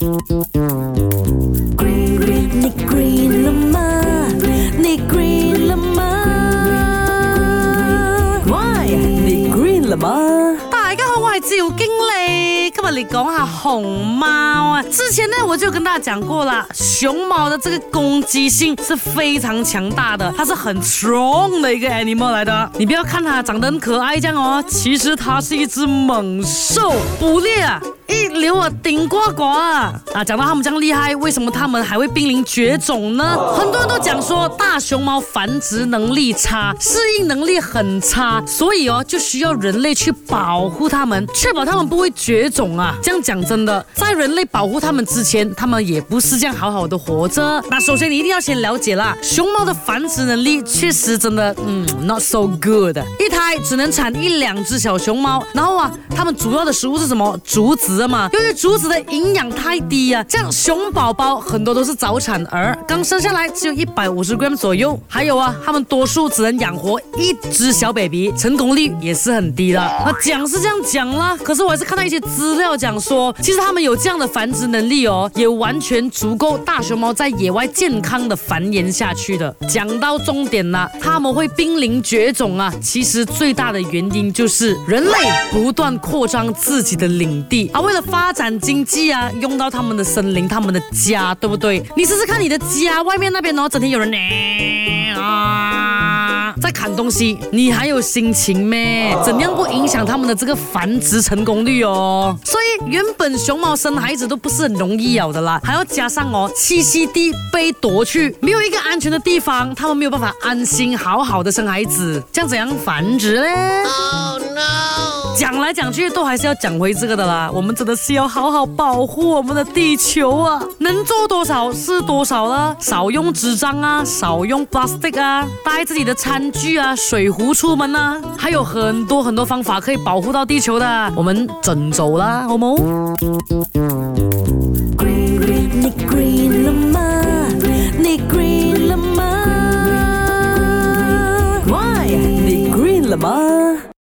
你 h e green 理，今日你讲下熊猫啊。之前呢我就跟大家讲过了，熊猫的这个攻击性是非常强大的，它是很 strong 的一个 animal 来的。你不要看它长得可爱酱哦，其实它是一只猛兽，捕猎。留我顶呱呱啊！讲到他们这样厉害，为什么他们还会濒临绝种呢？很多人都讲说大熊猫繁殖能力差，适应能力很差，所以哦就需要人类去保护它们，确保它们不会绝种啊。这样讲真的，在人类保护它们之前，它们也不是这样好好的活着。那首先你一定要先了解啦，熊猫的繁殖能力确实真的，嗯，not so good，一胎只能产一两只小熊猫。然后啊，它们主要的食物是什么？竹子嘛。由于竹子的营养太低呀，像熊宝宝很多都是早产儿，刚生下来只有一百五十 gram 左右。还有啊，他们多数只能养活一只小 baby，成功率也是很低的。啊，讲是这样讲啦，可是我还是看到一些资料讲说，其实他们有这样的繁殖能力哦，也完全足够大熊猫在野外健康的繁衍下去的。讲到重点了，他们会濒临绝种啊！其实最大的原因就是人类不断扩张自己的领地啊，为了发发展经济啊，用到他们的森林，他们的家，对不对？你试试看你的家外面那边，然后整天有人。东西，你还有心情咩？怎样不影响他们的这个繁殖成功率哦？所以原本熊猫生孩子都不是很容易有的啦，还要加上哦栖息地被夺去，没有一个安全的地方，他们没有办法安心好好的生孩子，这样怎样繁殖嘞？讲来讲去都还是要讲回这个的啦，我们真的是要好好保护我们的地球啊！能做多少是多少了，少用纸张啊，少用 plastic 啊，带自己的餐具啊。水壶出门呢，还有很多很多方法可以保护到地球的。我们整走啦，好不？